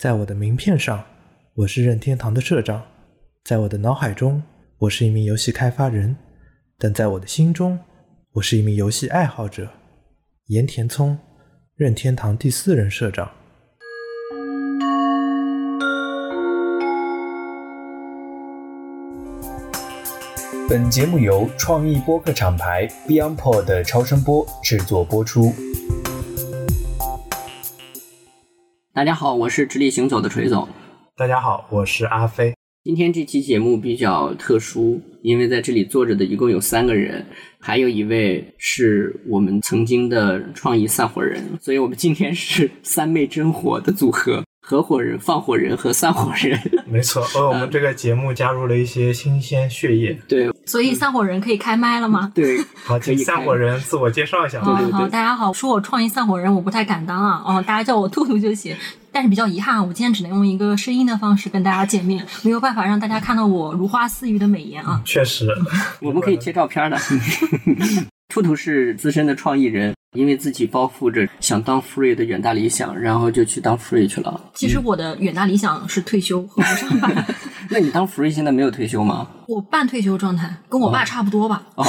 在我的名片上，我是任天堂的社长；在我的脑海中，我是一名游戏开发人；但在我的心中，我是一名游戏爱好者。岩田聪，任天堂第四任社长。本节目由创意播客厂牌 BeyondPod 的超声波制作播出。大家好，我是直立行走的锤总。大家好，我是阿飞。今天这期节目比较特殊，因为在这里坐着的一共有三个人，还有一位是我们曾经的创意散伙人，所以我们今天是三昧真火的组合。合伙人、放火人和散伙人，没错。为我们这个节目加入了一些新鲜血液，对。所以散伙人可以开麦了吗？对，好，请散伙人自我介绍一下。对对对，大家好，说我创意散伙人，我不太敢当啊。哦，大家叫我兔兔就行。但是比较遗憾，我今天只能用一个声音的方式跟大家见面，没有办法让大家看到我如花似玉的美颜啊。确实，我们可以贴照片的。兔兔是资深的创意人。因为自己包覆着想当 free 的远大理想，然后就去当 free 去了。其实我的远大理想是退休和不上班。那你当 free 现在没有退休吗？我半退休状态，跟我爸差不多吧。哦，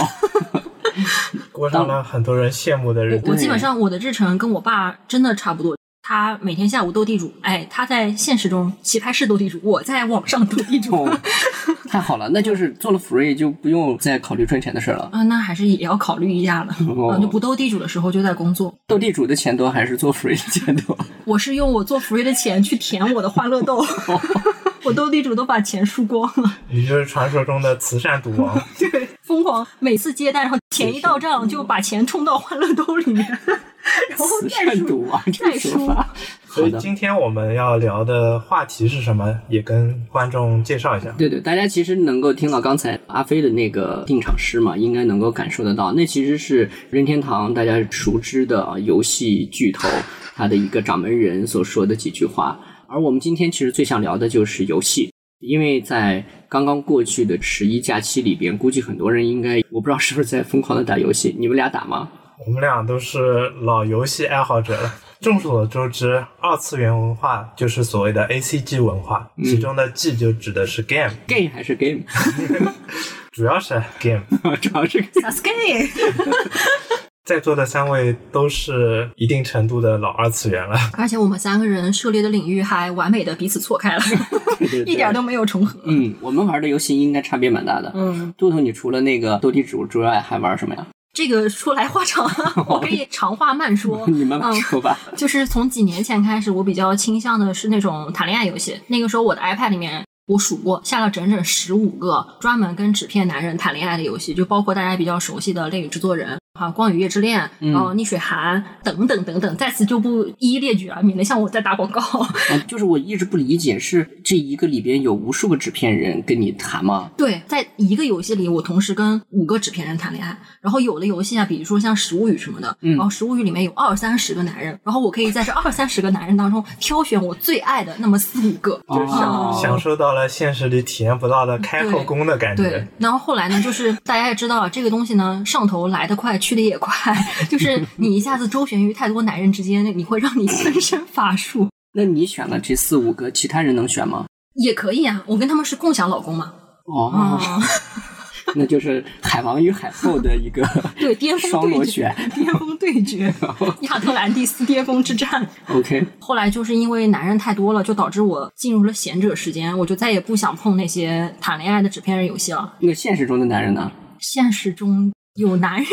过上了很多人羡慕的日子。我基本上我的日程跟我爸真的差不多。他每天下午斗地主，哎，他在现实中棋牌室斗地主，我在网上斗地主，太好了，那就是做了 free 就不用再考虑赚钱的事了。啊，那还是也要考虑一下了，就不斗地主的时候就在工作，斗地主的钱多还是做 free 的钱多？我是用我做 free 的钱去填我的欢乐豆，我斗地主都把钱输光了，你就是传说中的慈善赌王，对，疯狂每次接单然后钱一到账就把钱充到欢乐兜里面。然后再输啊，再输。所以今天我们要聊的话题是什么？也跟观众介绍一下。对对，大家其实能够听到刚才阿飞的那个定场诗嘛，应该能够感受得到。那其实是任天堂大家熟知的游戏巨头他的一个掌门人所说的几句话。而我们今天其实最想聊的就是游戏，因为在刚刚过去的十一假期里边，估计很多人应该我不知道是不是在疯狂的打游戏。你们俩打吗？我们俩都是老游戏爱好者了。众所周知，二次元文化就是所谓的 A C G 文化，其中的 G 就指的是 game，game 还是 game，主要是 game，主要是 game。在座的三位都是一定程度的老二次元了，而且我们三个人涉猎的领域还完美的彼此错开了，一点都没有重合。嗯，我们玩的游戏应该差别蛮大的。嗯，杜杜，你除了那个斗地主之外，还玩什么呀？这个说来话长，我可以长话慢说。你慢慢说吧。就是从几年前开始，我比较倾向的是那种谈恋爱游戏。那个时候，我的 iPad 里面我数过，下了整整十五个专门跟纸片男人谈恋爱的游戏，就包括大家比较熟悉的《恋与制作人》。啊，光与月之恋，然后逆水寒等等等等，在此就不一一列举了，免得像我在打广告。就是我一直不理解，是这一个里边有无数个纸片人跟你谈吗？对，在一个游戏里，我同时跟五个纸片人谈恋爱。然后有的游戏啊，比如说像《食物语》什么的，然后《食物语》里面有二三十个男人，然后我可以在这二三十个男人当中挑选我最爱的那么四五个，就享享受到了现实里体验不到的开后宫的感觉。对，然后后来呢，就是大家也知道这个东西呢，上头来得快。去的也快，就是你一下子周旋于太多男人之间，你会让你分身乏术。那你选了这四五个，其他人能选吗？也可以啊，我跟他们是共享老公嘛。哦，那就是海王与海后的一个 对巅峰双螺旋，巅峰对决，亚特兰蒂斯巅峰之战。OK，后来就是因为男人太多了，就导致我进入了贤者时间，我就再也不想碰那些谈恋爱的纸片人游戏了。那现实中的男人呢？现实中。有男人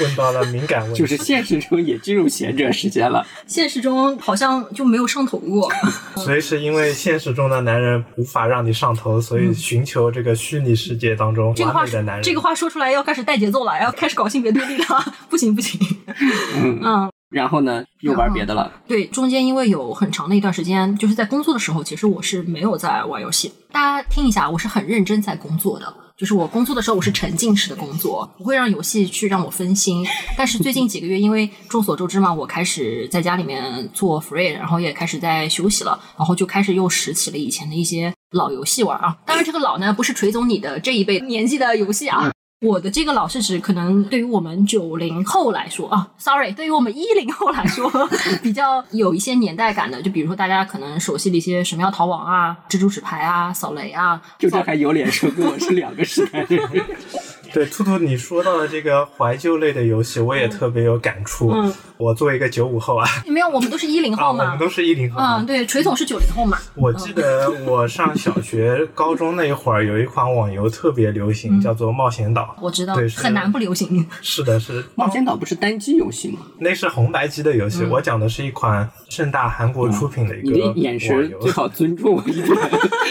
问到了敏感问题，就是现实中也进入贤者时间了。现实中好像就没有上头过，所以是因为现实中的男人无法让你上头，所以寻求这个虚拟世界当中完美的男人。这个话说出来要开始带节奏了，要开始搞性别对立了，不 行不行。嗯，然后呢，又玩别的了。对，中间因为有很长的一段时间，就是在工作的时候，其实我是没有在玩游戏。大家听一下，我是很认真在工作的。就是我工作的时候，我是沉浸式的工作，不会让游戏去让我分心。但是最近几个月，因为众所周知嘛，我开始在家里面做 free，然后也开始在休息了，然后就开始又拾起了以前的一些老游戏玩啊。当然，这个老呢不是锤总你的这一辈年纪的游戏啊。我的这个老是指可能对于我们九零后来说啊，sorry，对于我们一零后来说 比较有一些年代感的，就比如说大家可能熟悉的一些神庙逃亡啊、蜘蛛纸牌啊、扫雷啊，就这还有脸说跟我是两个时代的人？对，兔兔，你说到的这个怀旧类的游戏，我也特别有感触。嗯，我作为一个九五后啊，没有，我们都是一零啊，后嘛我们。都是一零后。嗯，对，锤总是九零后嘛。我记得我上小学、高中那一会儿，有一款网游特别流行，叫做《冒险岛》。我知道对，很难不流行。是的，是冒险岛不是单机游戏吗？那是红白机的游戏。我讲的是一款盛大韩国出品的一你个的眼游最好尊重我一点，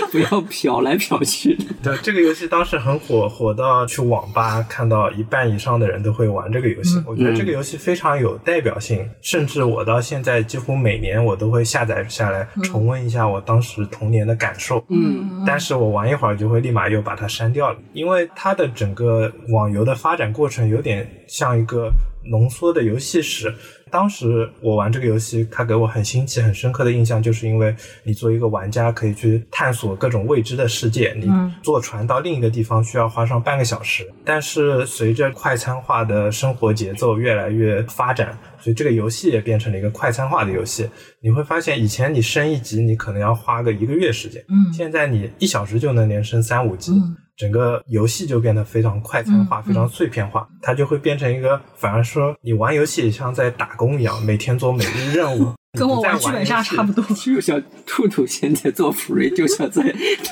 不要瞟来瞟去的。对，这个游戏当时很火，火到去网吧看到一半以上的人都会玩这个游戏。我觉得这个游戏非常有代表性，甚至我到现在几乎每年我都会下载下来重温一下我当时童年的感受。嗯，但是我玩一会儿就会立马又把它删掉了，因为它的整个网游的发展过程有点像一个浓缩的游戏史。当时我玩这个游戏，它给我很新奇、很深刻的印象，就是因为你作为一个玩家可以去探索各种未知的世界。你嗯坐船到另一个地方需要花上半个小时，但是随着快餐化的生活节奏越来越发展，所以这个游戏也变成了一个快餐化的游戏。你会发现，以前你升一级，你可能要花个一个月时间，嗯现在你一小时就能连升三五级。嗯整个游戏就变得非常快餐化、嗯非常碎片化，它就会变成一个，反而说你玩游戏也像在打工一样，每天做每日任务，跟我玩剧本杀差不多。就像兔兔现在做 free，就像在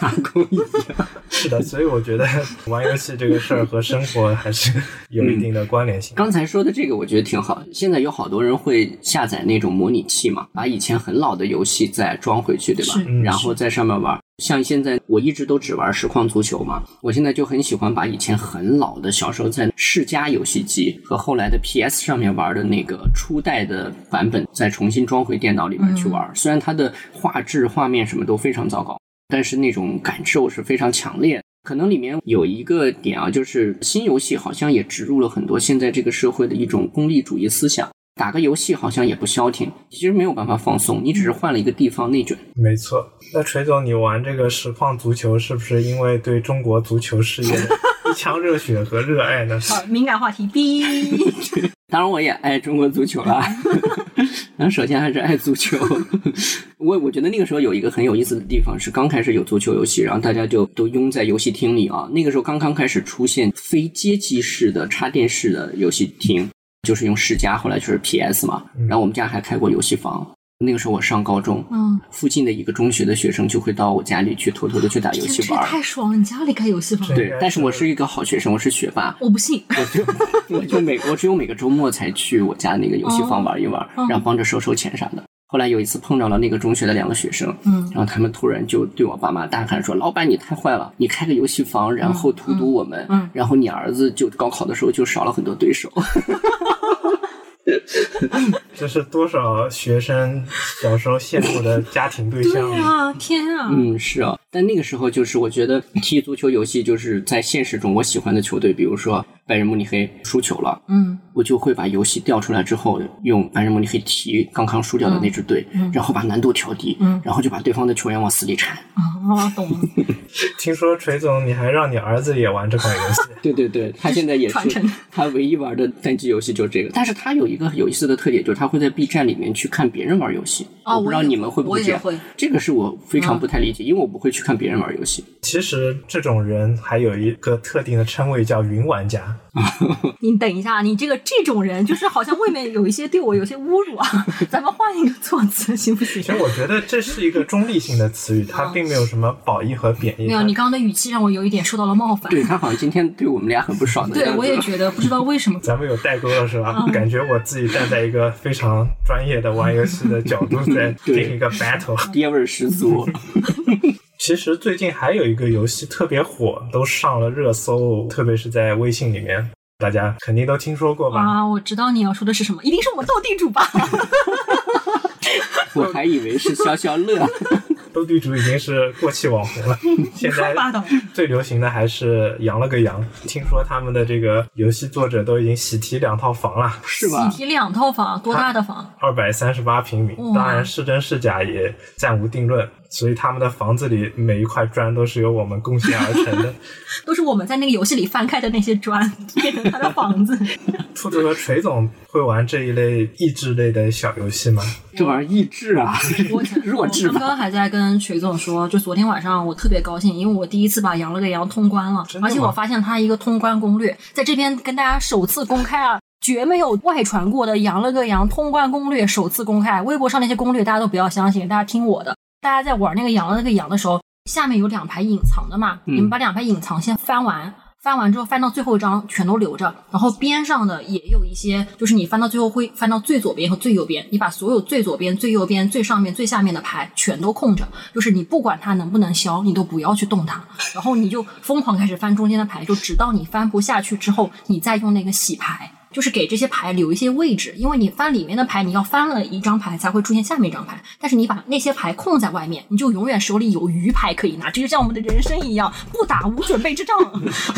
打工一样。是的，所以我觉得玩游戏这个事儿和生活还是有一定的关联性。刚才说的这个我觉得挺好。现在有好多人会下载那种模拟器嘛，把以前很老的游戏再装回去，对吧？嗯然后在上面玩。像现在我一直都只玩实况足球嘛，我现在就很喜欢把以前很老的小时候在世嘉游戏机和后来的 PS 上面玩的那个初代的版本再重新装回电脑里面去玩。虽然它的画质、画面什么都非常糟糕，但是那种感受是非常强烈的。可能里面有一个点啊，就是新游戏好像也植入了很多现在这个社会的一种功利主义思想。打个游戏好像也不消停，其实没有办法放松，你只是换了一个地方内卷。没错，那锤总，你玩这个实况足球是不是因为对中国足球事业一腔热血和热爱呢？好，敏感话题哔。当然，我也爱中国足球啦。然后首先还是爱足球。我我觉得那个时候有一个很有意思的地方是，刚开始有足球游戏，然后大家就都拥在游戏厅里啊。那个时候刚刚开始出现非街机式的插电式的游戏厅，就是用世嘉，后来就是 PS 嘛。然后我们家还开过游戏房。那个时候我上高中，嗯，附近的一个中学的学生就会到我家里去偷偷的去打游戏玩儿。太爽了！你家里开游戏房？对对，但是我是一个好学生，我是学霸。我不信。我就 我就每我只有每个周末才去我家那个游戏房玩一玩，哦然后帮着收收钱啥的。后来有一次碰到了那个中学的两个学生，嗯然后他们突然就对我爸妈大喊说：“老板，你太坏了！你开个游戏房，然后荼毒我们，嗯嗯然后你儿子就高考的时候就少了很多对手。这是多少学生小时候羡慕的家庭对象对？啊，天啊！嗯，是啊，但那个时候就是我觉得 踢足球游戏就是在现实中我喜欢的球队，比如说拜仁慕尼黑输球了，嗯我就会把游戏调出来之后，用拜仁慕尼黑踢刚刚输掉的那支队，嗯然后把难度调低，嗯然后就把对方的球员往死里铲。啊，懂了。听说锤总你还让你儿子也玩这款游戏？对对对，他现在也是他唯一玩的单机游戏就是这个，但是他有一个有意思的特点，就是他会在 B 站里面去看别人玩游戏。哦我不知道你们会不会这样？我也会这个是我非常不太理解，因为我不会去看别人玩游戏。其实这种人还有一个特定的称谓叫云玩家。你等一下，你这个这种人，就是好像未免有一些对我有些侮辱啊。咱们换一个措辞行不行其？实我觉得这是一个中立性的词语，它并没有什么褒义和贬义。没有，你刚刚的语气让我有一点受到了冒犯。对他好像今天对我们俩很不爽的样对，我也觉得，不知道 为什么。咱们有代沟了是吧？嗯感觉我自己站在一个非常专业的玩游戏的角度在进行一个 battle。爹味儿十足。其实最近还有一个游戏特别火，都上了热搜，特别是在微信里面，大家肯定都听说过吧？啊，我知道你要说的是什么，一定是我们斗地主吧？我还以为是消消乐。斗地主已经是过气网红了，现在最流行的还是羊了个羊。听说他们的这个游戏作者都已经喜提两套房了，是吧喜？提两套房，多大的房？二百三十八平米，当然是真是假也暂无定论。所以他们的房子里每一块砖都是由我们贡献而成的。都是我们在那个游戏里翻开的那些砖变成他的房子。兔子和锤总会玩这一类益智类的小游戏吗？这玩意儿益智啊，我弱智吧？刚刚还在跟锤总说，就昨天晚上我特别高兴，因为我第一次把《羊了个羊》通关了，而且我发现他一个通关攻略，在这边跟大家首次公开啊。绝没有外传过的《羊了个羊》通关攻略首次公开，微博上那些攻略大家都不要相信，大家听我的。大家在玩那个羊了个羊的时候，下面有两排隐藏的嘛，嗯你们把两排隐藏先翻完，翻完之后翻到最后一张全都留着，然后边上的也有一些，就是你翻到最后会翻到最左边和最右边，你把所有最左边、最右边、最上面、最下面的牌全都空着，就是你不管它能不能消，你都不要去动它，然后你就疯狂开始翻中间的牌，就直到你翻不下去之后，你再用那个洗牌。就是给这些牌留一些位置，因为你翻里面的牌，你要翻了一张牌才会出现下面一张牌，但是你把那些牌空在外面，你就永远手里有余牌可以拿，这就像我们的人生一样，不打无准备之仗。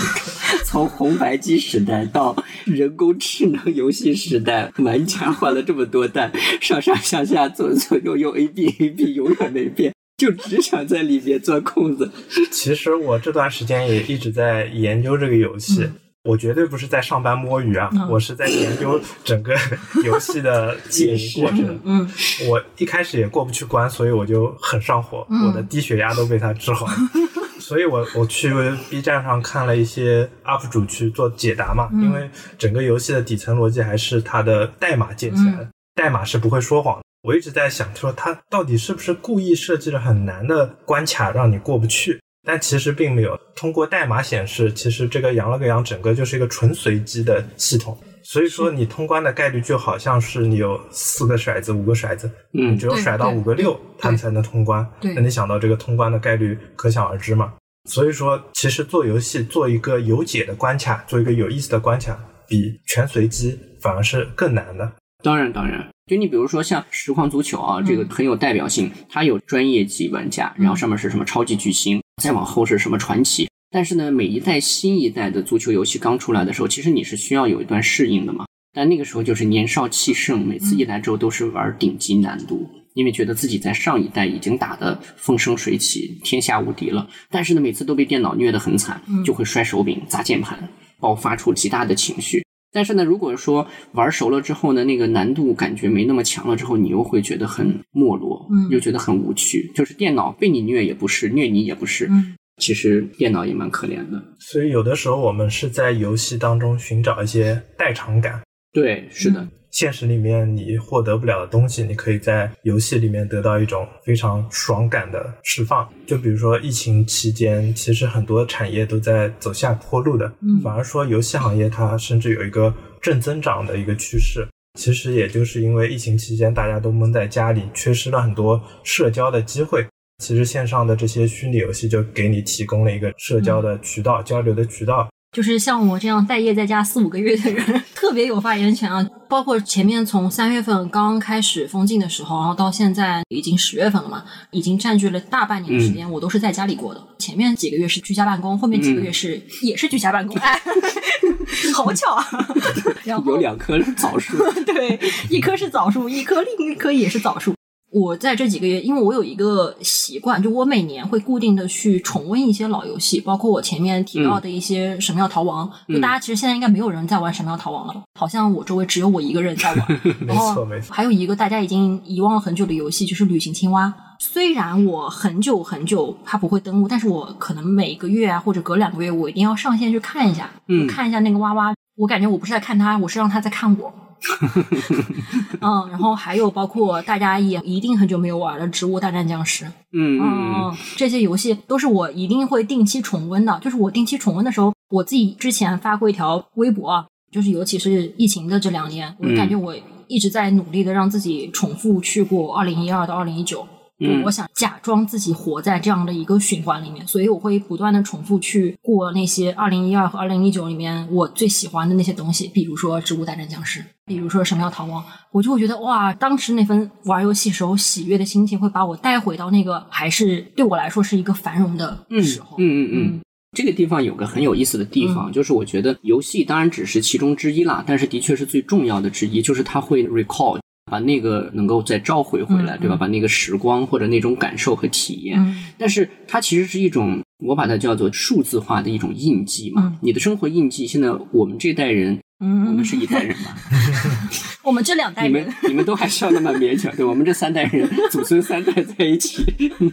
从红白机时代到人工智能游戏时代，玩家换了这么多代，上上下下左左右右 A B A B 永远没变，就只想在里面钻空子。其实我这段时间也一直在研究这个游戏。我绝对不是在上班摸鱼啊，嗯我是在研究整个 游戏的运营过程。嗯，我一开始也过不去关，所以我就很上火，嗯我的低血压都被他治好了。所以我我去 B 站上看了一些 UP 主去做解答嘛，嗯因为整个游戏的底层逻辑还是它的代码建起来的，代码是不会说谎的。我一直在想，说它到底是不是故意设计了很难的关卡让你过不去？但其实并没有。通过代码显示，其实这个羊了个羊整个就是一个纯随机的系统。所以说，你通关的概率就好像是你有四个骰子、五个骰子，嗯你只有甩到五个六，他们才能通关。那你想到这个通关的概率，可想而知嘛。所以说，其实做游戏做一个有解的关卡，做一个有意思的关卡，比全随机反而是更难的。当然，当然，就你比如说像实况足球啊，这个很有代表性，它有专业级玩家，然后上面是什么超级巨星，再往后是什么传奇。但是呢，每一代新一代的足球游戏刚出来的时候，其实你是需要有一段适应的嘛。但那个时候就是年少气盛，每次一来之后都是玩顶级难度，因为觉得自己在上一代已经打得风生水起、天下无敌了。但是呢，每次都被电脑虐得很惨，就会摔手柄、砸键盘，爆发出极大的情绪。但是呢，如果说玩熟了之后呢，那个难度感觉没那么强了之后，你又会觉得很没落，嗯又觉得很无趣。就是电脑被你虐也不是，虐你也不是，嗯其实电脑也蛮可怜的。所以有的时候我们是在游戏当中寻找一些代偿感。对，是的，现实里面你获得不了的东西，你可以在游戏里面得到一种非常爽感的释放。就比如说疫情期间，其实很多产业都在走下坡路的，嗯反而说游戏行业它甚至有一个正增长的一个趋势。其实也就是因为疫情期间大家都闷在家里，缺失了很多社交的机会。其实线上的这些虚拟游戏就给你提供了一个社交的渠道、交流的渠道。就是像我这样待业在家四五个月的人，特别有发言权啊！包括前面从三月份刚开始封禁的时候，然后到现在已经十月份了嘛，已经占据了大半年的时间，我都是在家里过的。前面几个月是居家办公，后面几个月是、也是居家办公，哎，好巧啊！然后有两棵枣树，对，一棵是枣树，一棵另一棵也是枣树。我在这几个月，因为我有一个习惯，就我每年会固定的去重温一些老游戏，包括我前面提到的一些《神庙逃亡》就大家其实现在应该没有人在玩《神庙逃亡》了，好像我周围只有我一个人在玩。没 然后错，没错。还有一个大家已经遗忘了很久的游戏，就是《旅行青蛙》。虽然我很久很久它不会登录，但是我可能每个月啊或者隔两个月，我一定要上线去看一下，嗯看一下那个蛙蛙。我感觉我不是在看它，我是让它在看我。嗯，然后还有包括大家也一定很久没有玩的《植物大战僵尸》，嗯嗯嗯，这些游戏都是我一定会定期重温的。就是我定期重温的时候，我自己之前发过一条微博啊，就是尤其是疫情的这两年，我感觉我一直在努力的让自己重复去过二零一二到二零一九。我想假装自己活在这样的一个循环里面，所以我会不断的重复去过那些二零一二和二零一九里面我最喜欢的那些东西，比如说《植物大战僵尸》，比如说《神庙逃亡》，我就会觉得哇，当时那份玩游戏时候喜悦的心情会把我带回到那个还是对我来说是一个繁荣的嗯时候。嗯嗯嗯。这个地方有个很有意思的地方，就是我觉得游戏当然只是其中之一啦，但是的确是最重要的之一，就是它会 recall，把那个能够再召回回来，嗯对吧？嗯把那个时光或者那种感受和体验，嗯但是它其实是一种，我把它叫做数字化的一种印记嘛。嗯你的生活印记，现在我们这代人，嗯我们是一代人嘛？我们这两代你们人，你们都还笑得蛮勉强，对我们这三代人，祖孙三代在一起，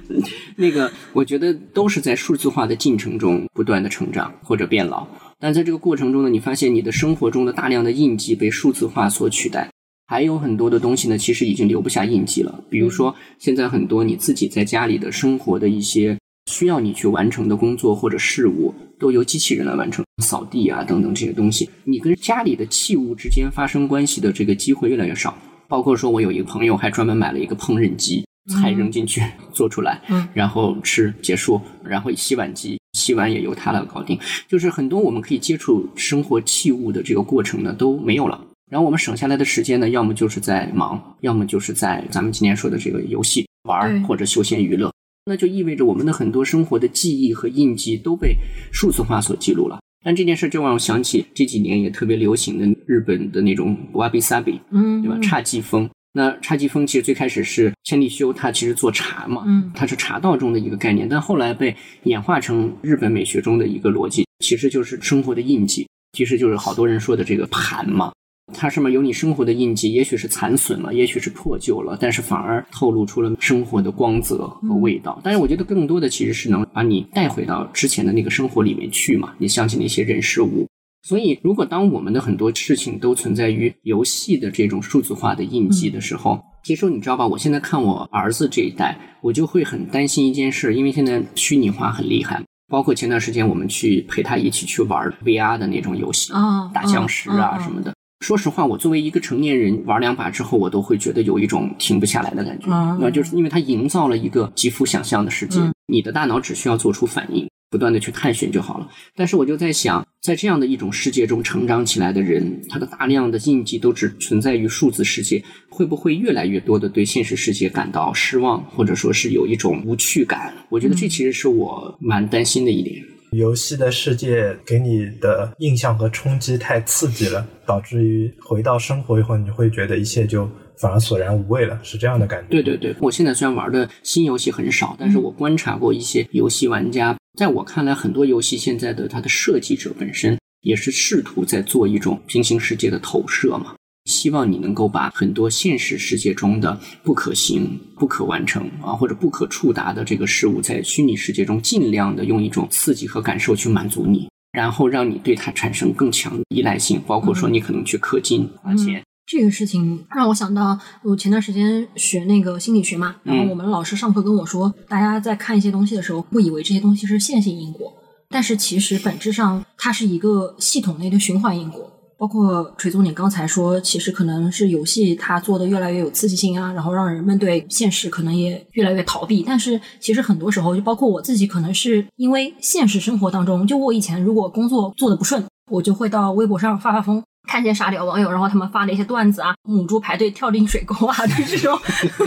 那个我觉得都是在数字化的进程中不断的成长或者变老。但在这个过程中呢，你发现你的生活中的大量的印记被数字化所取代，还有很多的东西呢，其实已经留不下印记了。比如说，现在很多你自己在家里的生活的一些需要你去完成的工作或者事务，都由机器人来完成，扫地啊等等这些东西，你跟家里的器物之间发生关系的这个机会越来越少。包括说，我有一个朋友还专门买了一个烹饪机，菜扔进去 做出来，嗯然后吃结束，然后洗碗机洗碗也由它来搞定。就是很多我们可以接触生活器物的这个过程呢都没有了。然后我们省下来的时间呢，要么就是在忙，要么就是在咱们今天说的这个游戏玩儿或者休闲娱乐。那就意味着我们的很多生活的记忆和印记都被数字化所记录了。但这件事就让我想起这几年也特别流行的日本的那种瓦比萨比，嗯，对吧？侘寂风。那侘寂风其实最开始是千利休，他其实做茶嘛，嗯它是茶道中的一个概念，但后来被演化成日本美学中的一个逻辑，其实就是生活的印记，其实就是好多人说的这个盘嘛。它上面有你生活的印记，也许是残损了，也许是破旧了，但是反而透露出了生活的光泽和味道。但是我觉得更多的其实是能把你带回到之前的那个生活里面去嘛，你想起那些人事物。所以，如果当我们的很多事情都存在于游戏的这种数字化的印记的时候，其实你知道吧？我现在看我儿子这一代，我就会很担心一件事，因为现在虚拟化很厉害，包括前段时间我们去陪他一起去玩 VR 的那种游戏，啊，打僵尸啊嗯什么的。说实话，我作为一个成年人，玩两把之后，我都会觉得有一种停不下来的感觉。嗯那就是因为它营造了一个极富想象的世界，嗯你的大脑只需要做出反应，不断的去探寻就好了。但是我就在想，在这样的一种世界中成长起来的人，他的大量的印记都只存在于数字世界，会不会越来越多的对现实世界感到失望，或者说是有一种无趣感？我觉得这其实是我蛮担心的一点。游戏的世界给你的印象和冲击太刺激了，导致于回到生活以后，你会觉得一切就反而索然无味了，是这样的感觉。对对对，我现在虽然玩的新游戏很少，但是我观察过一些游戏玩家，在我看来，很多游戏现在的它的设计者本身也是试图在做一种平行世界的投射嘛。希望你能够把很多现实世界中的不可行、不可完成啊，或者不可触达的这个事物，在虚拟世界中尽量的用一种刺激和感受去满足你，然后让你对它产生更强的依赖性，包括说你可能去氪金花钱。这个事情让我想到，我前段时间学那个心理学嘛，然后嗯我们老师上课跟我说，大家在看一些东西的时候，会以为这些东西是线性因果，但是其实本质上它是一个系统内的循环因果。包括锤总，你刚才说，其实可能是游戏它做的越来越有刺激性啊，然后让人们对现实可能也越来越逃避。但是其实很多时候，就包括我自己，可能是因为现实生活当中，就我以前如果工作做的不顺，我就会到微博上发发疯，看见傻屌网友，然后他们发的一些段子啊，母猪排队跳进水沟啊，就这种，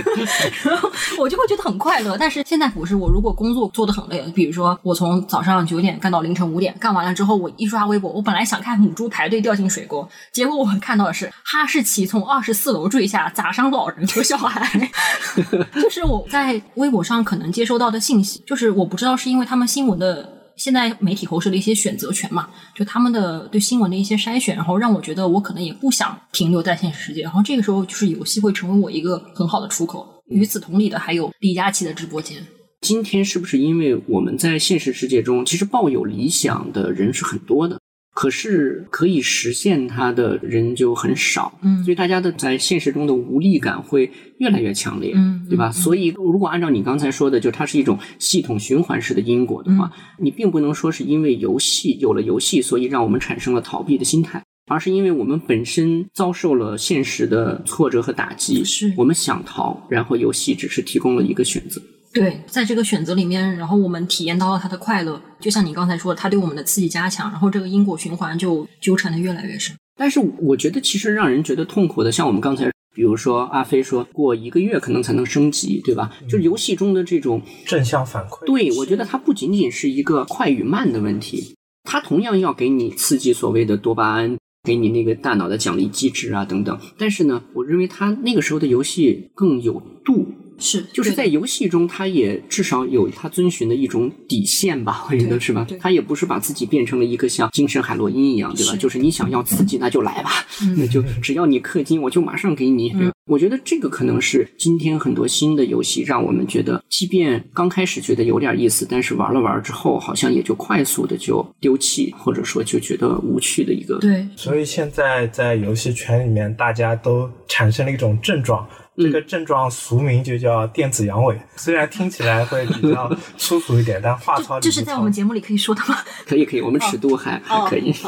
然后我就会觉得很快乐。但是现在不是，我如果工作做的很累，比如说我从早上九点干到凌晨五点，干完了之后，我一刷微博，我本来想看母猪排队掉进水沟，结果我看到的是哈士奇从二十四楼坠下，砸伤老人和小孩。就是我在微博上可能接收到的信息，就是我不知道是因为他们新闻的。现在媒体后设的一些选择权嘛，就他们的对新闻的一些筛选，然后让我觉得我可能也不想停留在现实世界，然后这个时候就是游戏会成为我一个很好的出口。与此同理的还有李佳琦的直播间，今天是不是因为我们在现实世界中，其实抱有理想的人是很多的，可是可以实现它的人就很少，嗯所以大家的在现实中的无力感会越来越强烈，嗯对吧？嗯所以如果按照你刚才说的，就它是一种系统循环式的因果的话，嗯你并不能说是因为游戏有了游戏，所以让我们产生了逃避的心态。而是因为我们本身遭受了现实的挫折和打击，是我们想逃，然后游戏只是提供了一个选择。对，在这个选择里面，然后我们体验到了他的快乐，就像你刚才说的，它对我们的刺激加强，然后这个因果循环就纠缠的越来越深。但是我觉得，其实让人觉得痛苦的，像我们刚才，比如说阿飞说过一个月可能才能升级，对吧？就是游戏中的这种，正向反馈。对我觉得它不仅仅是一个快与慢的问题，它同样要给你刺激所谓的多巴胺，给你那个大脑的奖励机制啊等等。但是呢，我认为他那个时候的游戏更有度。是，就是在游戏中，他也至少有他遵循的一种底线吧，我觉得是吧？他也不是把自己变成了一个像精神海洛因一样，对吧？就是你想要刺激，那就来吧，那就只要你氪金，我就马上给你。我觉得这个可能是今天很多新的游戏让我们觉得，即便刚开始觉得有点意思，但是玩了玩之后，好像也就快速的就丢弃，或者说就觉得无趣的一个。对，所以现在在游戏圈里面，大家都产生了一种症状。这个症状俗名就叫电子阳痿，虽然听起来会比较粗俗一点，但话糙理这是在我们节目里可以说的吗？可以，可以，我们尺度还还可以。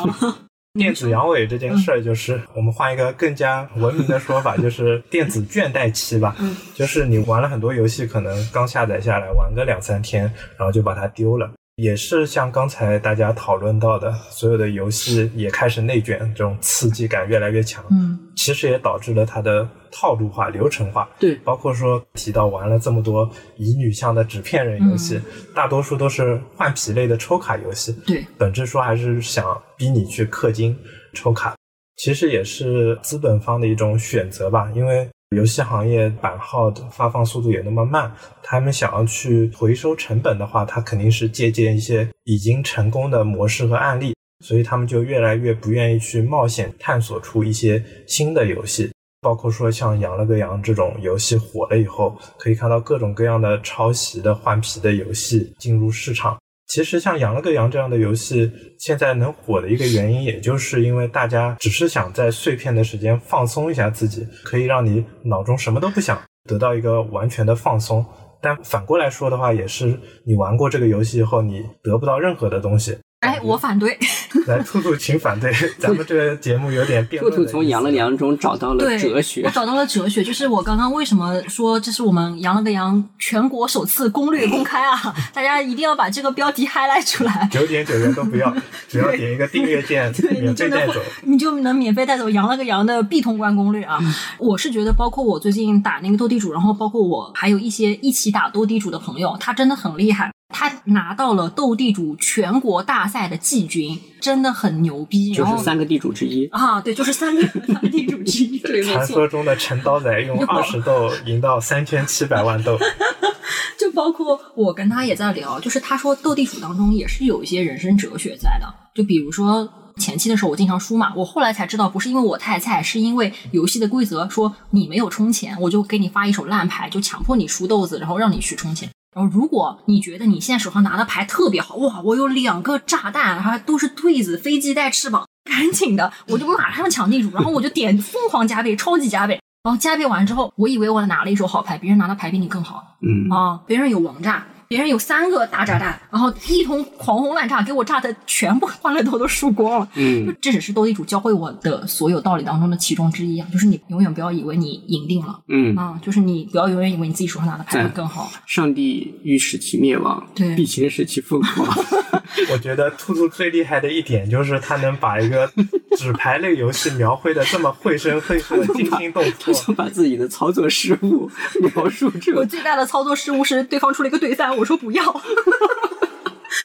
电子阳痿这件事儿，就是我们换一个更加文明的说法，就是电子倦怠期吧。嗯，就是你玩了很多游戏，可能刚下载下来玩个两三天，然后就把它丢了。也是像刚才大家讨论到的，所有的游戏也开始内卷，这种刺激感越来越强。嗯，其实也导致了它的套路化、流程化。对，包括说提到玩了这么多乙女向的纸片人游戏，大多数都是换皮类的抽卡游戏。对，本质说还是想逼你去氪金抽卡，其实也是资本方的一种选择吧，因为。游戏行业版号的发放速度也那么慢，他们想要去回收成本的话，他肯定是借鉴一些已经成功的模式和案例，所以他们就越来越不愿意去冒险探索出一些新的游戏。包括说像《养了个羊》这种游戏火了以后，可以看到各种各样的抄袭的换皮的游戏进入市场。其实像羊了个羊这样的游戏，现在能火的一个原因，也就是因为大家只是想在碎片的时间放松一下自己，可以让你脑中什么都不想，得到一个完全的放松。但反过来说的话，也是你玩过这个游戏以后，你得不到任何的东西。哎，我反对。来，兔兔请反对。咱们这个节目有点变兔兔从羊了羊中找到了哲学。我找到了哲学，就是我刚刚为什么说这是我们羊了个羊全国首次攻略公开啊？大家一定要把这个标题 highlight 出来。九点九元都不要，只要点一个订阅键，免费带走，你就能免费带走羊了个羊的必通关攻略啊！我是觉得，包括我最近打那个斗地主，然后包括我还有一些一起打斗地主的朋友，他真的很厉害。他拿到了斗地主全国大赛的季军，真的很牛逼。就是三个地主之一啊，对，就是三个 地主之一。传说中的陈刀仔用二十斗赢到三千七百万斗。就包括我跟他也在聊，就是他说斗地主当中也是有一些人生哲学在的。就比如说前期的时候我经常输嘛，我后来才知道不是因为我太菜，是因为游戏的规则说你没有充钱，我就给你发一手烂牌，就强迫你输豆子，然后让你去充钱。然后，如果你觉得你现在手上拿的牌特别好，哇，我有两个炸弹，还都是对子，飞机带翅膀，赶紧的，我就马上抢地主，然后我就点疯狂加倍，超级加倍，然后加倍完之后，我以为我拿了一手好牌，别人拿的牌比你更好，嗯啊，别人有王炸。别人有三个大炸弹，然后一通狂轰滥炸，给我炸的全部欢乐豆都输光了。嗯，这只是斗地主教会我的所有道理当中的其中之一啊，就是你永远不要以为你赢定了。嗯啊，就是你不要永远以为你自己手上拿的牌会更好。上帝欲使其灭亡，对，必先使其疯狂。我觉得兔兔最厉害的一点就是他能把一个纸牌类游戏描绘的这么绘声绘色、惊心动魄，想把自己的操作失误描述出。我最大的操作失误是对方出了一个对三，我说不要。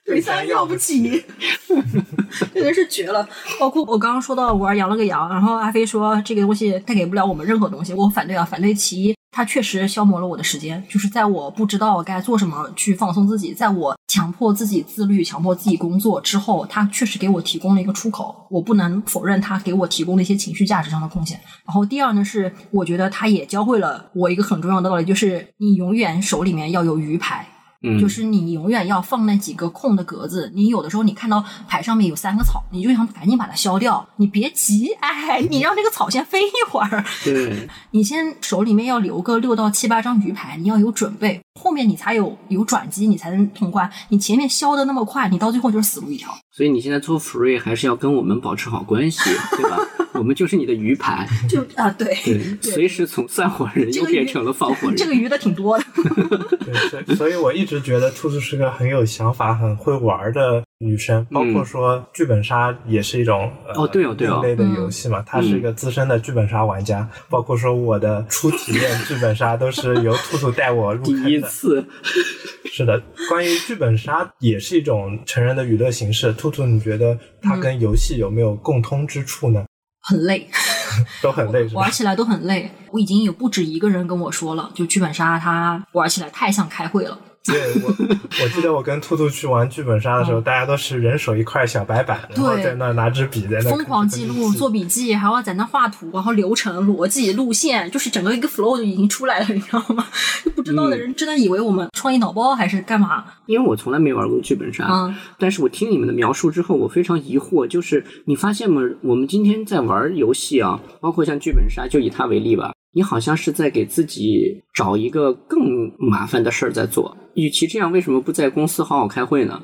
对三要不起，真的是绝了。包括我刚刚说到玩羊了个羊，然后阿飞说这个东西带给不了我们任何东西，我反对啊！反对其一，它确实消磨了我的时间，就是在我不知道该做什么去放松自己，在我强迫自己自律、强迫自己工作之后，它确实给我提供了一个出口，我不能否认它给我提供了一些情绪价值上的贡献。然后第二呢，是我觉得它也教会了我一个很重要的道理，就是你永远手里面要有鱼牌。就是你永远要放那几个空的格子。你有的时候你看到牌上面有三个草，你就想赶紧把它消掉。你别急，哎，你让这个草先飞一会儿。对，你先手里面要留个六到七八张鱼牌，你要有准备，后面你才有有转机，你才能通关。你前面消的那么快，你到最后就是死路一条。所以你现在做 free 还是要跟我们保持好关系，对吧？我们就是你的鱼牌，就啊对，对，随时从散伙人又变成了放火人。这个鱼的挺多的。对，所以我一直觉得兔兔是个很有想法、很会玩的女生。包括说剧本杀也是一种哦，对哦，对哦，类的游戏嘛。她是一个资深的剧本杀玩家。包括说我的初体验剧本杀都是由兔兔带我入坑的。第一次。是的，关于剧本杀也是一种成人的娱乐形式。兔兔，你觉得它跟游戏有没有共通之处呢？很累，都很累玩？起来都很累。我已经有不止一个人跟我说了，就剧本杀它玩起来太像开会了。对我，我记得我跟兔兔去玩剧本杀的时候，大家都是人手一块小白板，然后在那拿支笔在那疯狂记录、做笔记，还要在那画图，然后流程、逻辑、路线，就是整个一个 flow 就已经出来了，你知道吗？就不知道的人真的以为我们创意脑包还是干嘛？因为我从来没玩过剧本杀，嗯但是我听你们的描述之后，我非常疑惑，就是你发现吗？我们今天在玩游戏啊，包括像剧本杀，就以它为例吧，你好像是在给自己找一个更麻烦的事儿在做。与其这样，为什么不在公司好好开会呢？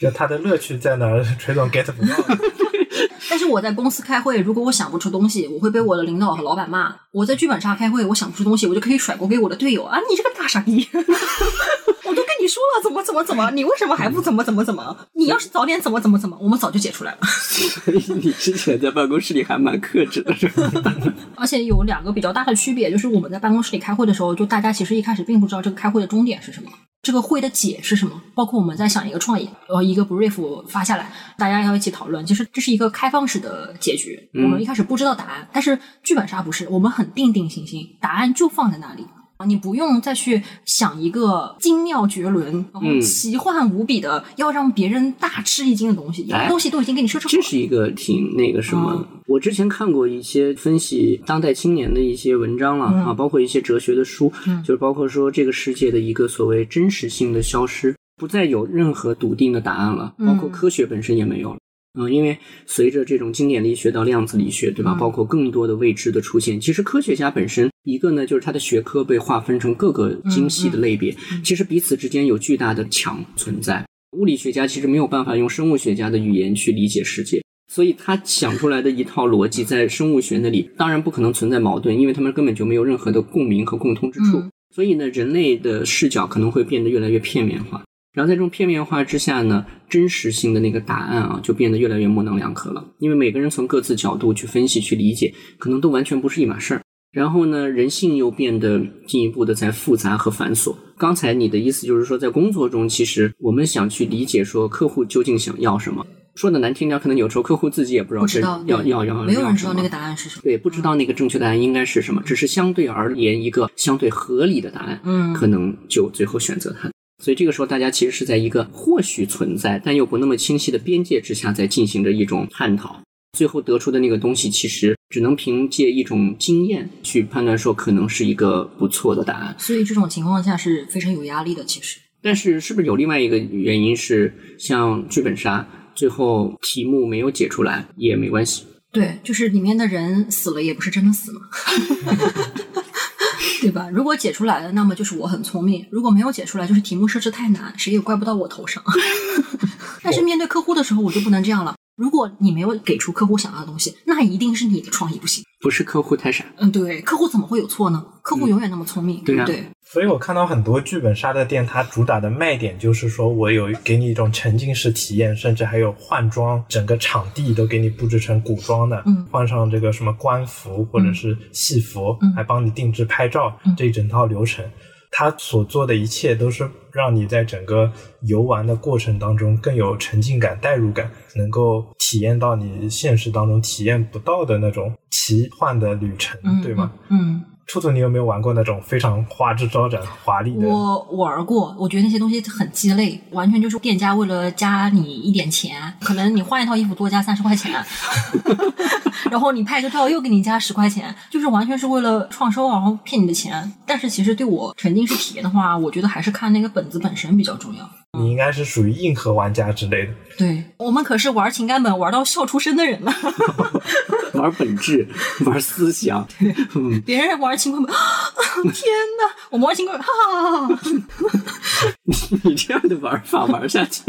就他的乐趣在哪儿？锤总 get 不到。但是我在公司开会，如果我想不出东西，我会被我的领导和老板骂。我在剧本杀开会，我想不出东西，我就可以甩锅给我的队友啊！你这个大傻逼，你说了怎么怎么怎么，你为什么还不怎么怎么怎么？你要是早点怎么怎么怎么，我们早就解出来了。所 以你之前在办公室里还蛮克制的，是吧？而且有两个比较大的区别，就是我们在办公室里开会的时候，就大家其实一开始并不知道这个开会的终点是什么，这个会的解是什么。包括我们在想一个创意，呃，一个 brief 发下来，大家要一起讨论。其实这是一个开放式的结局，嗯我们一开始不知道答案，但是剧本杀不是，我们很定定心心，答案就放在那里。啊，你不用再去想一个精妙绝伦、然后嗯奇幻无比的，要让别人大吃一惊的东西，东西都已经给你设置好了。这是一个挺那个什么。我之前看过一些分析当代青年的一些文章了、啊，包括一些哲学的书，嗯就是包括说这个世界的一个所谓真实性的消失，不再有任何笃定的答案了，包括嗯科学本身也没有了。嗯，因为随着这种经典力学到量子力学，对吧？嗯包括更多的未知的出现，其实科学家本身一个呢，就是他的学科被划分成各个精细的类别，其实彼此之间有巨大的墙存在。物理学家其实没有办法用生物学家的语言去理解世界，所以他想出来的一套逻辑，在生物学那里当然不可能存在矛盾，因为他们根本就没有任何的共鸣和共通之处。嗯所以呢，人类的视角可能会变得越来越片面化。然后在这种片面化之下呢，真实性的那个答案啊，就变得越来越模棱两可了。因为每个人从各自角度去分析、去理解，可能都完全不是一码事儿。然后呢，人性又变得进一步的在复杂和繁琐。刚才你的意思就是说，在工作中，其实我们想去理解说客户究竟想要什么。说的难听点，可能有时候客户自己也不知道要要要，没有人知道那个答案是什么。对，不知道那个正确答案应该是什么，只是相对而言一个相对合理的答案，嗯可能就最后选择它。所以这个时候，大家其实是在一个或许存在但又不那么清晰的边界之下，在进行着一种探讨。最后得出的那个东西，其实只能凭借一种经验去判断，说可能是一个不错的答案。所以这种情况下是非常有压力的。其实，但是，是不是有另外一个原因是，像剧本杀，最后题目没有解出来也没关系？对，就是里面的人死了也不是真的死嘛，对吧？如果解出来了，那么就是我很聪明；如果没有解出来，就是题目设置太难，谁也怪不到我头上。但是面对客户的时候，我就不能这样了。如果你没有给出客户想要的东西，那一定是你的创意不行。不是客户太傻，嗯，对，客户怎么会有错呢？客户永远那么聪明，对啊不对？所以我看到很多剧本杀的店，它主打的卖点就是说我有给你一种沉浸式体验，甚至还有换装，整个场地都给你布置成古装的，嗯换上这个什么官服或者是戏服，嗯还帮你定制拍照，嗯这一整套流程。他所做的一切都是让你在整个游玩的过程当中更有沉浸感、代入感，能够体验到你现实当中体验不到的那种奇幻的旅程，嗯，对吗？嗯？兔兔，你有没有玩过那种非常花枝招展、华丽的？我玩过，我觉得那些东西很鸡肋，完全就是店家为了加你一点钱，可能你换一套衣服多加三十块钱，然后你拍个照又给你加十块钱，就是完全是为了创收，然后骗你的钱。但是其实对我沉浸式体验的话，我觉得还是看那个本子本身比较重要。你应该是属于硬核玩家之类的。对我们可是玩情感本玩到笑出声的人了，玩本质，玩思想，嗯，别人玩情感本，天哪，我们玩情感本，哈哈哈哈。你这样的玩法玩下去，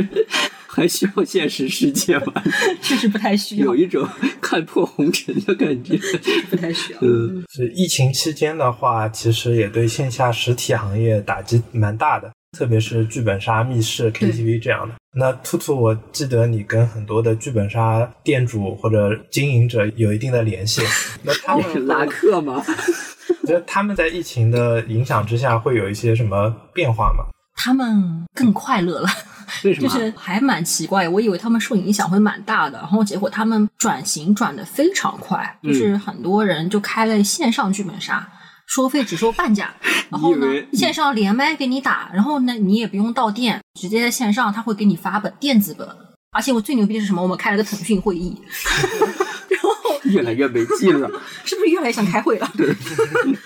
还需要现实世界吗？确实不太需要有，一种看破红尘的感觉。不太需要。嗯，是疫情期间的话，其实也对线下实体行业打击蛮大的，特别是剧本杀、密室、KTV 这样的。那兔兔，我记得你跟很多的剧本杀店主或者经营者有一定的联系，那他们拉客吗？觉得他们在疫情的影响之下会有一些什么变化吗？他们更快乐了。为什 么？就是还蛮奇怪，我以为他们受影响会蛮大的，然后结果他们转型转的非常快，嗯就是很多人就开了线上剧本杀。收费只收半价，然后呢，线上连麦给你打，然后呢，你也不用到店，直接在线上他会给你发本电子本，而且我最牛逼的是什么？我们开了个腾讯会议，然后越来越没劲了。是不是越来越想开会了？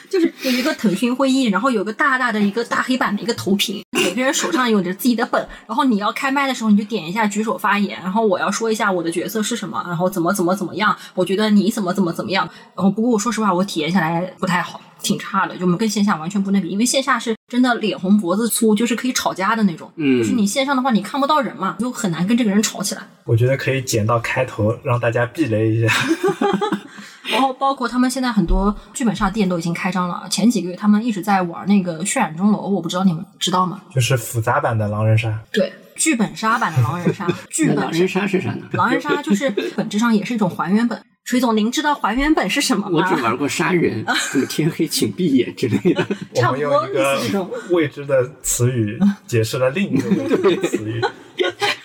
就是有一个腾讯会议，然后有个大大的一个大黑板的一个投屏，每个人手上有着自己的本，然后你要开麦的时候，你就点一下举手发言，然后我要说一下我的角色是什么，然后怎么怎么怎么样，我觉得你怎么怎么怎么样，然后不过我说实话，我体验下来不太好。挺差的，就我们跟线下完全不能比，因为线下是真的脸红脖子粗，就是可以吵架的那种。嗯就是你线上的话，你看不到人嘛，就很难跟这个人吵起来。我觉得可以剪到开头，让大家避雷一下。然后包括他们现在很多剧本杀店都已经开张了，前几个月他们一直在玩那个渲染钟楼，我不知道你们知道吗？就是复杂版的狼人杀，对，剧本杀版的狼人杀，剧本狼人杀是啥呢？狼人杀就是本质上也是一种还原本。水总，您知道还原本是什么吗？我只玩过杀人，什么天黑请闭眼之类的。我们用一个未知的词语解释了另一个未知的词语。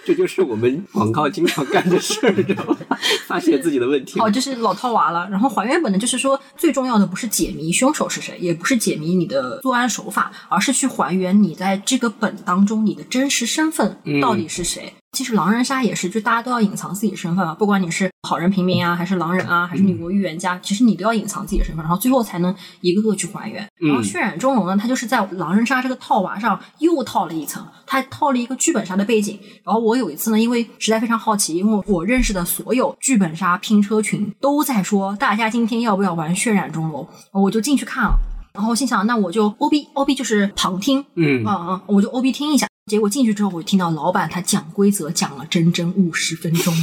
这就是我们广告经常干的事儿，知道吗？发现自己的问题。哦，就是老套娃了。然后还原本呢，就是说最重要的不是解谜凶手是谁，也不是解谜你的作案手法，而是去还原你在这个本当中你的真实身份到底是谁。其实狼人杀也是，就大家都要隐藏自己的身份嘛，不管你是好人平民啊，还是狼人啊，还是女国预言家，其实你都要隐藏自己的身份，然后最后才能一个个去还原。然后血染钟楼呢，它就是在狼人杀这个套娃上又套了一层，它套了一个剧本杀的背景。然后我有一次呢，因为实在非常好奇，因为我认识的所有剧本杀拼车群都在说，大家今天要不要玩血染钟楼？我就进去看了。然后心想，那我就 O B O B 就是旁听，嗯啊啊，我就 O B 听一下。结果进去之后，我听到老板他讲规则讲了整整五十分钟，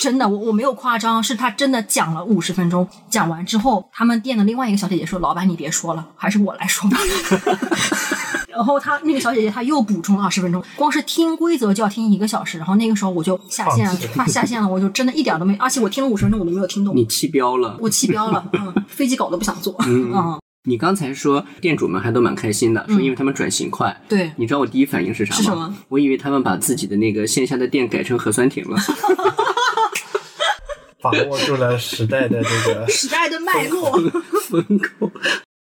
真的，我我没有夸张，是他真的讲了五十分钟。讲完之后，他们店的另外一个小姐姐说：“老板，你别说了，还是我来说吧。”然后他那个小姐姐她又补充了二十分钟，光是听规则就要听一个小时。然后那个时候我就下线了，怕下线了，我就真的一点都没，而且我听了五十分钟我都没有听懂，你气标了，我气标了，嗯，飞机稿都不想做，嗯，你刚才说店主们还都蛮开心的，说因为他们转型快。对，你知道我第一反应是啥吗？是什么？我以为他们把自己的那个线下的店改成核酸亭了。把握住了时代的这个时代的脉络。风口。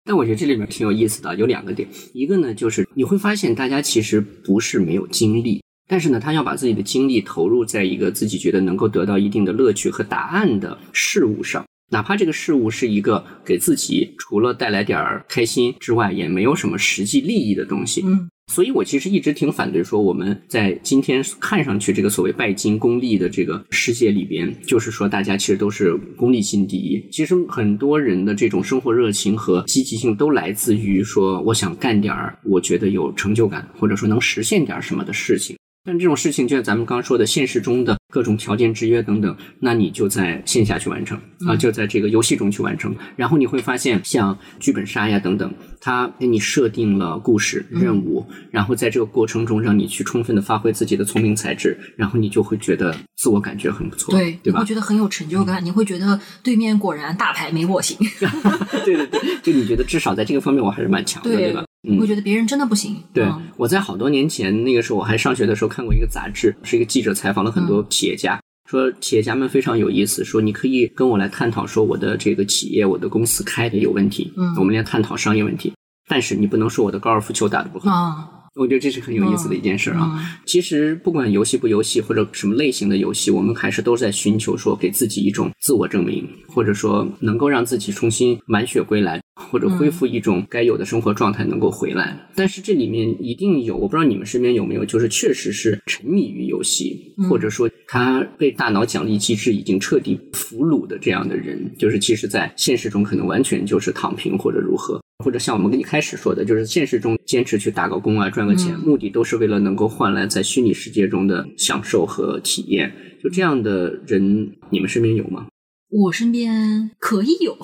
但我觉得这里面挺有意思的，有两个点，一个呢就是你会发现大家其实不是没有精力，但是呢，他要把自己的精力投入在一个自己觉得能够得到一定的乐趣和答案的事物上。哪怕这个事物是一个给自己除了带来点儿开心之外，也没有什么实际利益的东西。嗯，所以我其实一直挺反对说我们在今天看上去这个所谓拜金功利的这个世界里边，就是说大家其实都是功利心第一。其实很多人的这种生活热情和积极性都来自于说我想干点儿我觉得有成就感，或者说能实现点儿什么的事情。但这种事情，就像咱们刚刚说的，现实中的各种条件制约等等，那你就在线下去完成啊，就在这个游戏中去完成。然后你会发现，像剧本杀呀等等，它给你设定了故事任务，然后在这个过程中让你去充分的发挥自己的聪明才智，然后你就会觉得自我感觉很不错，对，对吧你会？觉得很有成就感，你会觉得对面果然大牌没我行，对对对，就你觉得至少在这个方面我还是蛮强的，对吧？你会觉得别人真的不行。对嗯，我在好多年前，那个时候我还上学的时候看过一个杂志，是一个记者采访了很多企业家，说企业家们非常有意思，说你可以跟我来探讨说我的这个企业、我的公司开的有问题，嗯我们来探讨商业问题，但是你不能说我的高尔夫球打得不好。啊，我觉得这是很有意思的一件事儿啊。嗯其实不管游戏不游戏，或者什么类型的游戏，我们还是都在寻求说给自己一种自我证明，或者说能够让自己重新满血归来，或者恢复一种该有的生活状态能够回来。但是这里面一定有，我不知道你们身边有没有，就是确实是沉迷于游戏，嗯或者说他被大脑奖励机制已经彻底俘虏的这样的人，就是其实在现实中可能完全就是躺平或者如何。或者像我们一开始说的，就是现实中坚持去打个工啊，赚个钱，嗯目的都是为了能够换来在虚拟世界中的享受和体验。就这样的人，你们身边有吗？我身边可以有，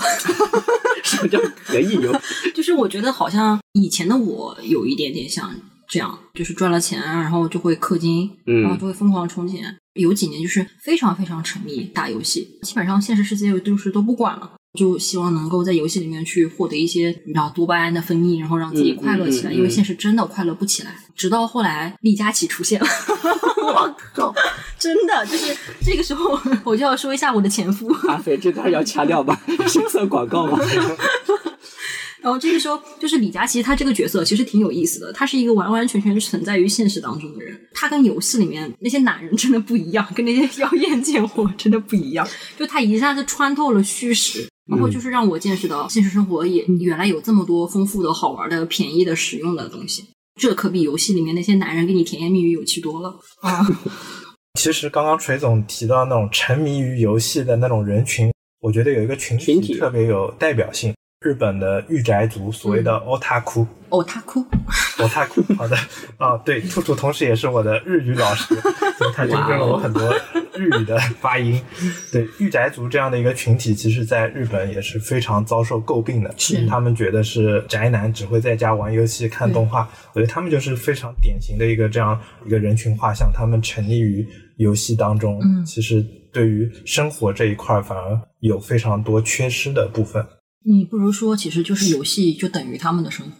什么叫可以有？就是我觉得好像以前的我有一点点像这样，就是赚了钱，然后就会氪金，嗯然后就会疯狂充钱。有几年就是非常非常沉迷打游戏，基本上现实世界就是都不管了。就希望能够在游戏里面去获得一些你知道多巴胺的分泌，然后让自己快乐起来。嗯嗯嗯因为现实真的快乐不起来。直到后来李佳琦出现了，我靠，真的就是这个时候，我就要说一下我的前夫。阿飞这段要掐掉吧？是算广告吗？然后这个时候，就是李佳琦他这个角色其实挺有意思的，他是一个完完全全存在于现实当中的人。他跟游戏里面那些男人真的不一样，跟那些妖艳贱货真的不一样。就他一下子穿透了虚实，然后就是让我见识到现实生活也原来有这么多丰富的好玩的、便宜的、实用的东西。这可比游戏里面那些男人给你甜言蜜语有趣多了啊！其实刚刚锤总提到那种沉迷于游戏的那种人群，我觉得有一个群体特别有代表性。日本的御宅族，所谓的嗯 otaku，哦，他哭，otaku，好的，啊，对，兔兔同时也是我的日语老师，所以他纠正了我很多日语的发音。对，御宅族这样的一个群体，其实在日本也是非常遭受诟病的。是他们觉得是宅男，只会在家玩游戏、看动画。我觉得他们就是非常典型的一个这样一个人群画像，他们沉溺于游戏当中，嗯其实对于生活这一块儿反而有非常多缺失的部分。你不如说，其实就是游戏就等于他们的生活。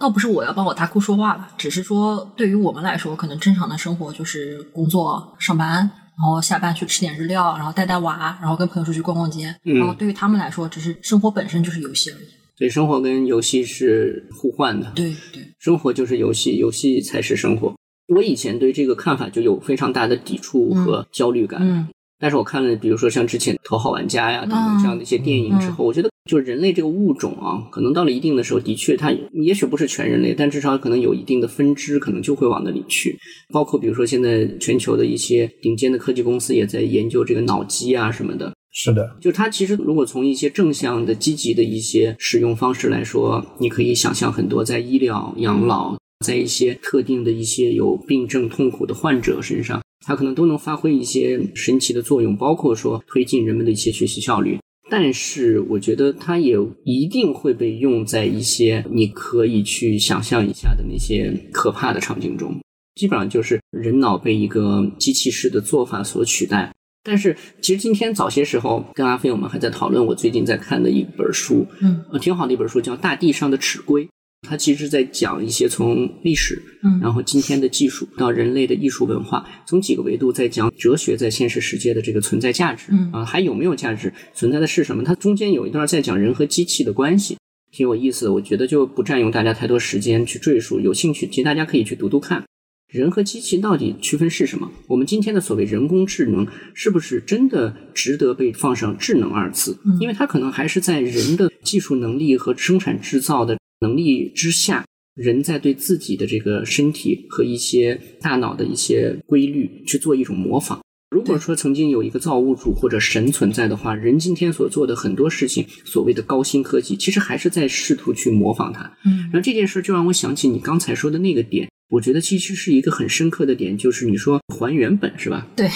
倒不是我要帮我大姑说话了，只是说对于我们来说，可能正常的生活就是工作、上班，然后下班去吃点日料，然后带带娃，然后跟朋友出去逛逛街。嗯然后对于他们来说，只是生活本身就是游戏而已。所以生活跟游戏是互换的，对对，生活就是游戏，游戏才是生活。我以前对这个看法就有非常大的抵触和焦虑感，嗯但是我看了，比如说像之前《头号玩家》呀等等这样的一些电影之后，我觉得就是人类这个物种啊，可能到了一定的时候，的确它也许不是全人类，但至少可能有一定的分支，可能就会往那里去。包括比如说现在全球的一些顶尖的科技公司也在研究这个脑机啊什么的。是的，就它其实如果从一些正向的、积极的一些使用方式来说，你可以想象很多在医疗、养老，在一些特定的一些有病症痛苦的患者身上，它可能都能发挥一些神奇的作用，包括说推进人们的一些学习效率。但是，我觉得它也一定会被用在一些你可以去想象一下的那些可怕的场景中。基本上就是人脑被一个机器式的做法所取代。但是，其实今天早些时候跟阿飞我们还在讨论我最近在看的一本书，嗯呃，挺好的一本书，叫《大地上的齿龟》。它其实在讲一些从历史，嗯然后今天的技术到人类的艺术文化，从几个维度在讲哲学在现实世界的这个存在价值嗯啊，还有没有价值，存在的是什么？它中间有一段在讲人和机器的关系，挺有意思的。我觉得就不占用大家太多时间去赘述，有兴趣其实大家可以去读读看。人和机器到底区分是什么？我们今天的所谓人工智能，是不是真的值得被放上“智能”二字？嗯因为它可能还是在人的技术能力和生产制造的能力之下，人在对自己的这个身体和一些大脑的一些规律去做一种模仿。如果说曾经有一个造物主或者神存在的话，人今天所做的很多事情，所谓的高新科技，其实还是在试图去模仿它。嗯然后这件事就让我想起你刚才说的那个点，我觉得其实是一个很深刻的点，就是你说还原本是吧？对，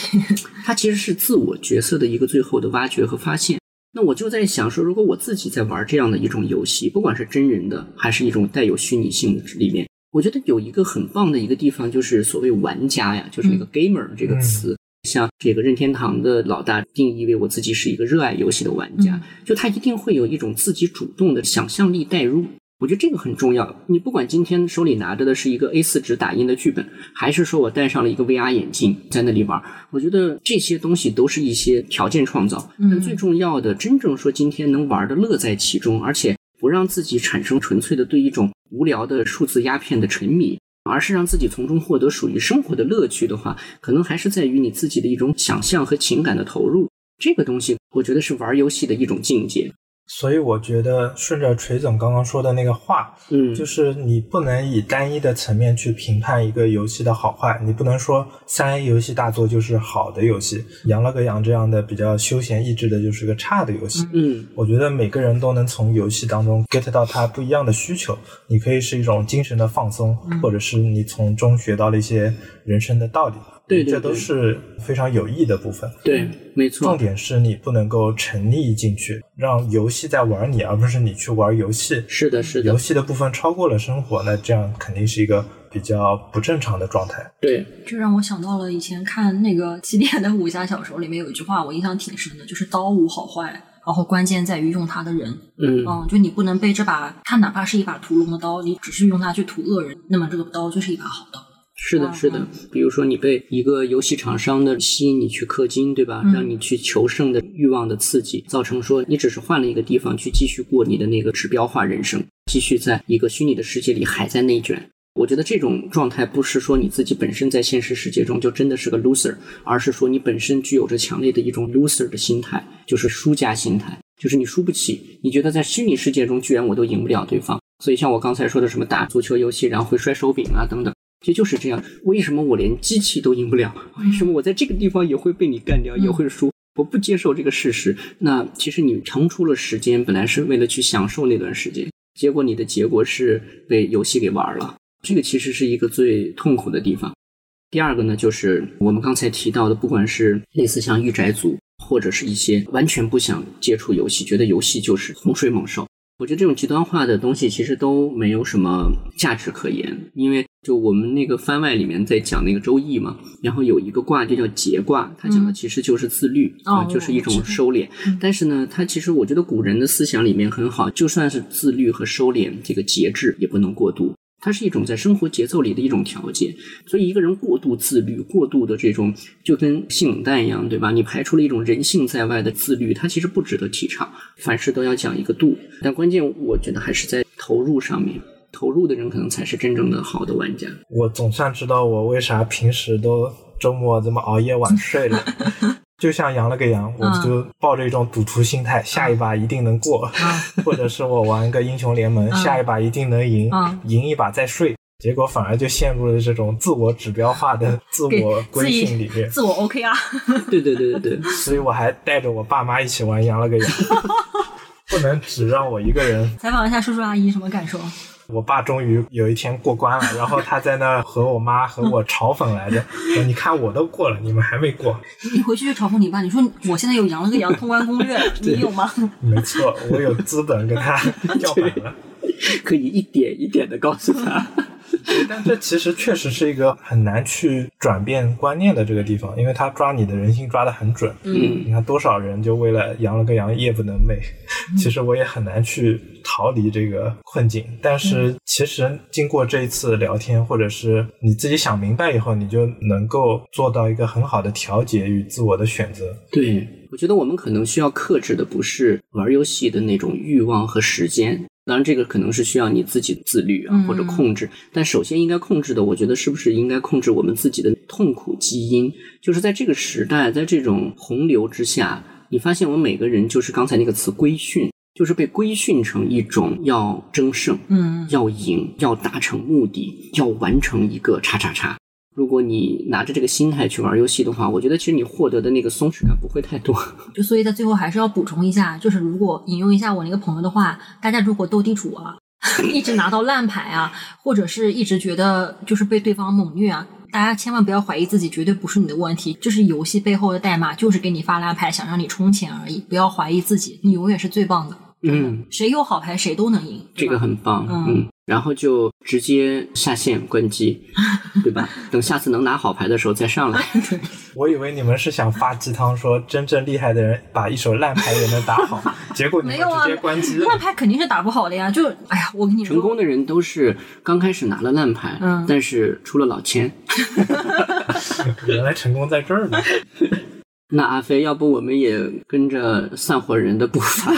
它其实是自我角色的一个最后的挖掘和发现。那我就在想说，如果我自己在玩这样的一种游戏，不管是真人的还是一种带有虚拟性的里面，我觉得有一个很棒的一个地方，就是所谓玩家呀，就是那个 gamer 这个词。像这个任天堂的老大定义为我自己是一个热爱游戏的玩家，嗯就他一定会有一种自己主动的想象力代入。我觉得这个很重要。你不管今天手里拿着的是一个 A 4纸打印的剧本，还是说我戴上了一个 VR 眼镜在那里玩，我觉得这些东西都是一些条件创造。嗯但最重要的，真正说今天能玩的乐在其中，而且不让自己产生纯粹的对一种无聊的数字鸦片的沉迷，而是让自己从中获得属于生活的乐趣的话，可能还是在于你自己的一种想象和情感的投入。这个东西，我觉得是玩游戏的一种境界。所以我觉得顺着锤总刚刚说的那个话，嗯，就是你不能以单一的层面去评判一个游戏的好坏，你不能说三 A 游戏大作就是好的游戏，羊了个羊这样的比较休闲益智的就是个差的游戏。嗯。我觉得每个人都能从游戏当中 get 到他不一样的需求，你可以是一种精神的放松，或者是你从中学到了一些人生的道理，对对这都是非常有益的部分。对，没错。重点是你不能够沉溺进去，让游戏在玩你，而不是你去玩游戏。是的，是的游，戏的部分超过了生活，那这样肯定是一个比较不正常的状态。对，这让我想到了以前看那个起点的武侠小说里面有一句话，我印象挺深的，就是刀无好坏，然然后关键在于用它的人。嗯嗯，就你不能被这把，它哪怕是一把屠龙的刀，你只是用它去屠恶人，那么这个刀就是一把好刀。是的，是的。比如说，你被一个游戏厂商的吸引你去氪金，对吧？嗯让你去求胜的欲望的刺激，造成说你只是换了一个地方去继续过你的那个指标化人生，继续在一个虚拟的世界里还在内卷。我觉得这种状态不是说你自己本身在现实世界中就真的是个 loser，而是说你本身具有着强烈的一种 loser 的心态，就是输家心态，就是你输不起，你觉得在虚拟世界中居然我都赢不了对方。所以像我刚才说的什么打足球游戏然后会摔手柄啊等等。其实就是这样，为什么我连机器都赢不了？为什么我在这个地方也会被你干掉，也会输？我不接受这个事实。那其实你腾出了时间，本来是为了去享受那段时间，结果你的结果是被游戏给玩了。这个其实是一个最痛苦的地方。第二个呢，就是我们刚才提到的，不管是类似像御宅族，或者是一些完全不想接触游戏，觉得游戏就是洪水猛兽。我觉得这种极端化的东西其实都没有什么价值可言，因为就我们那个番外里面在讲那个周易嘛，然后有一个卦就叫节卦，它讲的其实就是自律啊、哦就是一种收敛。但是呢，它其实我觉得古人的思想里面很好，就算是自律和收敛，这个节制也不能过度。它是一种在生活节奏里的一种调节，所以一个人过度自律、过度的这种，就跟性冷淡一样，对吧？你排除了一种人性在外的自律，它其实不值得提倡。凡事都要讲一个度，但关键我觉得还是在投入上面，投入的人可能才是真正的好的玩家。我总算知道我为啥平时都周末这么熬夜晚睡了。就像羊了个羊，我嗯就抱着一种赌徒心态，下一把一定能过，或者是我玩个英雄联盟，嗯下一把一定能赢，嗯赢一把再睡。结果反而就陷入了这种自我指标化的自我规训里面，自我 OK 啊，对对对对对，所以我还带着我爸妈一起玩羊了个羊，不能只让我一个人。采访一下叔叔阿姨什么感受？我爸终于有一天过关了，然后他在那和我妈和我嘲讽来着，说你看我都过了，你们还没过。你回去就嘲讽你爸，你说我现在有羊了个羊通关攻略，你有吗？没错，我有资本跟他 叫板了。可以一点一点的告诉他。但这其实确实是一个很难去转变观念的这个地方，因为他抓你的人性抓得很准。嗯你看多少人就为了羊了个羊，夜不能寐。其实我也很难去逃离这个困境，但是其实经过这一次聊天，或者是你自己想明白以后，你就能够做到一个很好的调节与自我的选择。对，我觉得我们可能需要克制的不是玩游戏的那种欲望和时间，当然这个可能是需要你自己自律啊嗯或者控制，但首先应该控制的，我觉得是不是应该控制我们自己的痛苦基因？就是在这个时代，在这种洪流之下，你发现我们每个人就是刚才那个词规训，就是被规训成一种要争胜，嗯，要赢，要达成目的，要完成一个叉叉叉。如果你拿着这个心态去玩游戏的话，我觉得其实你获得的那个松弛感不会太多。就所以在最后还是要补充一下，就是如果引用一下我那个朋友的话，大家如果斗地主啊，一直拿到烂牌啊，或者是一直觉得就是被对方猛虐啊，大家千万不要怀疑自己，绝对不是你的问题，就是游戏背后的代码，就是给你发烂牌，想让你充钱而已。不要怀疑自己，你永远是最棒的。嗯，谁有好牌谁都能赢，这个很棒。嗯嗯，然后就直接下线关机，对吧？等下次能拿好牌的时候再上来。我以为你们是想发鸡汤，说真正厉害的人把一手烂牌也能打好，结果你们直接关机了。烂牌肯定是打不好的呀。就哎呀，我跟你说，成功的人都是刚开始拿了烂牌，嗯但是出了老千。原来成功在这儿呢。那阿飞，要不我们也跟着散伙人的步伐，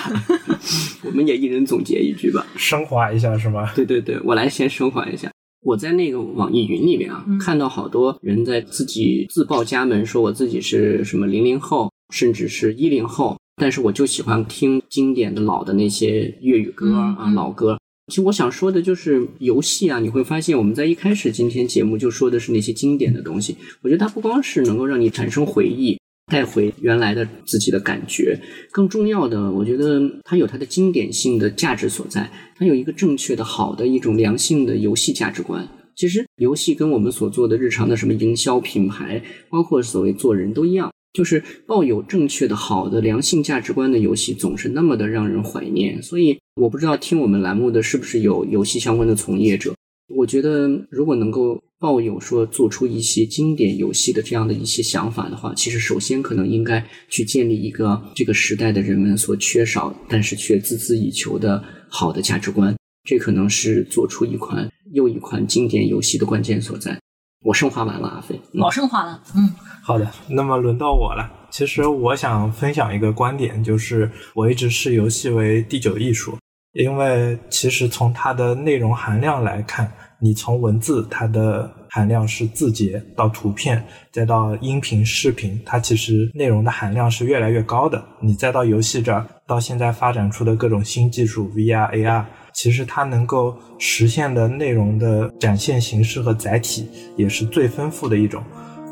我们也一人总结一句吧。升华一下是吗？对对对，我来先升华一下。我在那个网易云里面啊，嗯看到好多人在自己自报家门，说我自己是什么零零后，甚至是一零后，但是我就喜欢听经典的老的那些粤语歌啊、老歌。其实我想说的就是游戏啊，你会发现我们在一开始今天节目就说的是那些经典的东西，我觉得它不光是能够让你产生回忆。带回原来的自己的感觉，更重要的，我觉得它有它的经典性的价值所在，它有一个正确的、好的一种良性的游戏价值观。其实游戏跟我们所做的日常的什么营销品牌，包括所谓做人都一样，就是抱有正确的、好的良性价值观的游戏，总是那么的让人怀念。所以我不知道听我们栏目的是不是有游戏相关的从业者。我觉得，如果能够抱有说做出一些经典游戏的这样的一些想法的话，其实首先可能应该去建立一个这个时代的人们所缺少，但是却孜孜以求的好的价值观。这可能是做出一款又一款经典游戏的关键所在。我升华完了，阿飞，嗯老升华了，嗯，好的，那么轮到我了。其实我想分享一个观点，就是我一直视游戏为第九艺术，因为其实从它的内容含量来看，你从文字它的含量是字节到图片，再到音频、视频，它其实内容的含量是越来越高的。你再到游戏这儿，到现在发展出的各种新技术，VR、AR。其实它能够实现的内容的展现形式和载体也是最丰富的一种，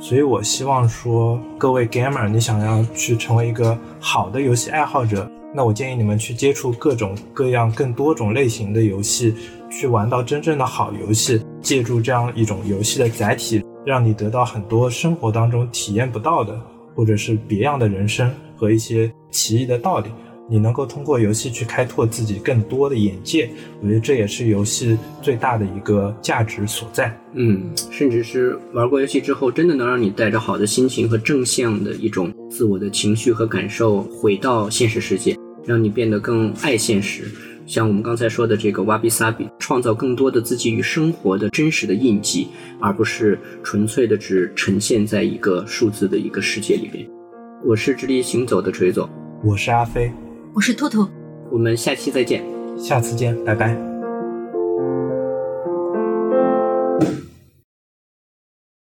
所以我希望说，各位 gamer，你想要去成为一个好的游戏爱好者，那我建议你们去接触各种各样、更多种类型的游戏，去玩到真正的好游戏，借助这样一种游戏的载体，让你得到很多生活当中体验不到的，或者是别样的人生和一些奇异的道理。你能够通过游戏去开拓自己更多的眼界，我觉得这也是游戏最大的一个价值所在。嗯，甚至是玩过游戏之后，真的能让你带着好的心情和正向的一种自我的情绪和感受回到现实世界，让你变得更爱现实。像我们刚才说的这个瓦比萨比，创造更多的自己与生活的真实的印记，而不是纯粹的只呈现在一个数字的一个世界里边。我是直立行走的锤总，我是阿飞，我是兔兔。我们下期再见。下次见，拜拜。